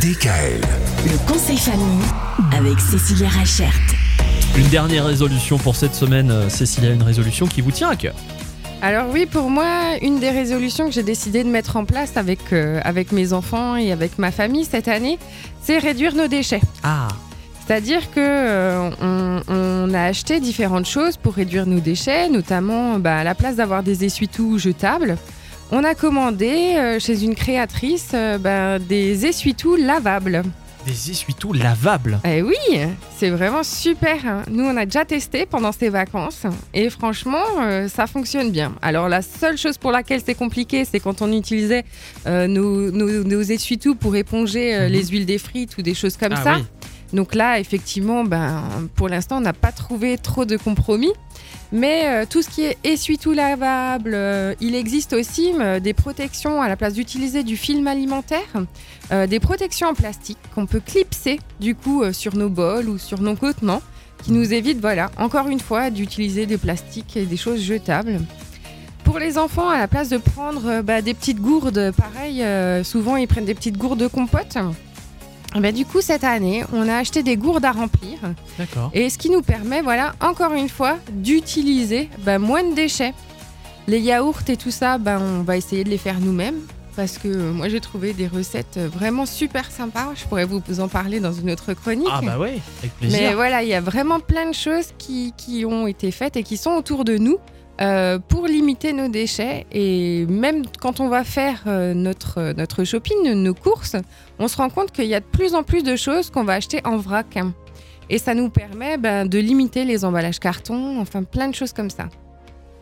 DKL. Le conseil famille avec Cécilia Rachert. Une dernière résolution pour cette semaine, euh, Cécilia, une résolution qui vous tient à cœur. Alors oui, pour moi, une des résolutions que j'ai décidé de mettre en place avec, euh, avec mes enfants et avec ma famille cette année, c'est réduire nos déchets. Ah, C'est-à-dire que euh, on, on a acheté différentes choses pour réduire nos déchets, notamment bah, à la place d'avoir des essuie-tout jetables. On a commandé euh, chez une créatrice euh, bah, des essuie-tout lavables. des essuie-tout lavables. Eh oui, c'est vraiment super. hein. Nous, on a déjà testé pendant ces vacances et franchement, euh, ça fonctionne bien. Alors, la seule chose pour laquelle c'est compliqué, c'est quand on utilisait nos, nos, nos essuie-tout pour éponger Mhm. les huiles des frites ou des choses comme Ah ça. oui. Donc là, effectivement, ben, pour l'instant, on n'a pas trouvé trop de compromis. Mais euh, tout ce qui est essuie-tout lavable, euh, il existe aussi euh, des protections à la place d'utiliser du film alimentaire, des protections en plastique qu'on peut clipser du coup sur nos bols ou sur nos contenants, qui nous évitent, voilà, encore une fois, d'utiliser des plastiques et des choses jetables. Pour les enfants, à la place de prendre bah, des petites gourdes, pareil, souvent ils prennent des petites gourdes de compote. Ben, du coup, cette année, on a acheté des gourdes à remplir. D'accord. Et ce qui nous permet, voilà, encore une fois, d'utiliser bah, moins de déchets. Les yaourts et tout ça, bah, on va essayer de les faire nous-mêmes. Parce que euh, moi, j'ai trouvé des recettes euh, vraiment super sympas. Je pourrais vous en parler dans une autre chronique. Ah bah ouais, avec Mais plaisir. voilà, il y a vraiment plein de choses qui, qui ont été faites et qui sont autour de nous euh, pour limiter nos déchets. Et même quand on va faire euh, notre, notre shopping, nos courses, on se rend compte qu'il y a de plus en plus de choses qu'on va acheter en vrac. Et ça nous permet ben, de limiter les emballages carton, enfin plein de choses comme ça.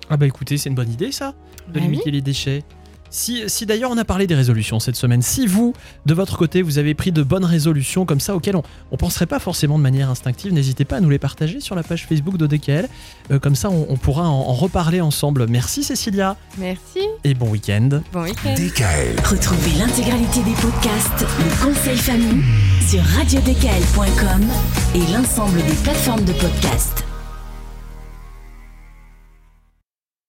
Ah bah écoutez, c'est une bonne idée ça, de Bah limiter les déchets. Si, si d'ailleurs on a parlé des résolutions cette semaine, si vous, de votre côté, vous avez pris de bonnes résolutions comme ça auxquelles on ne penserait pas forcément de manière instinctive, n'hésitez pas à nous les partager sur la page Facebook d'ODKL. Euh, comme ça, on, on pourra en, en reparler ensemble. Merci Cécilia Merci, et bon week-end. bon week-end. DKL. Retrouvez l'intégralité des podcasts Le conseil famille sur radiodkl.com et l'ensemble des plateformes de podcasts.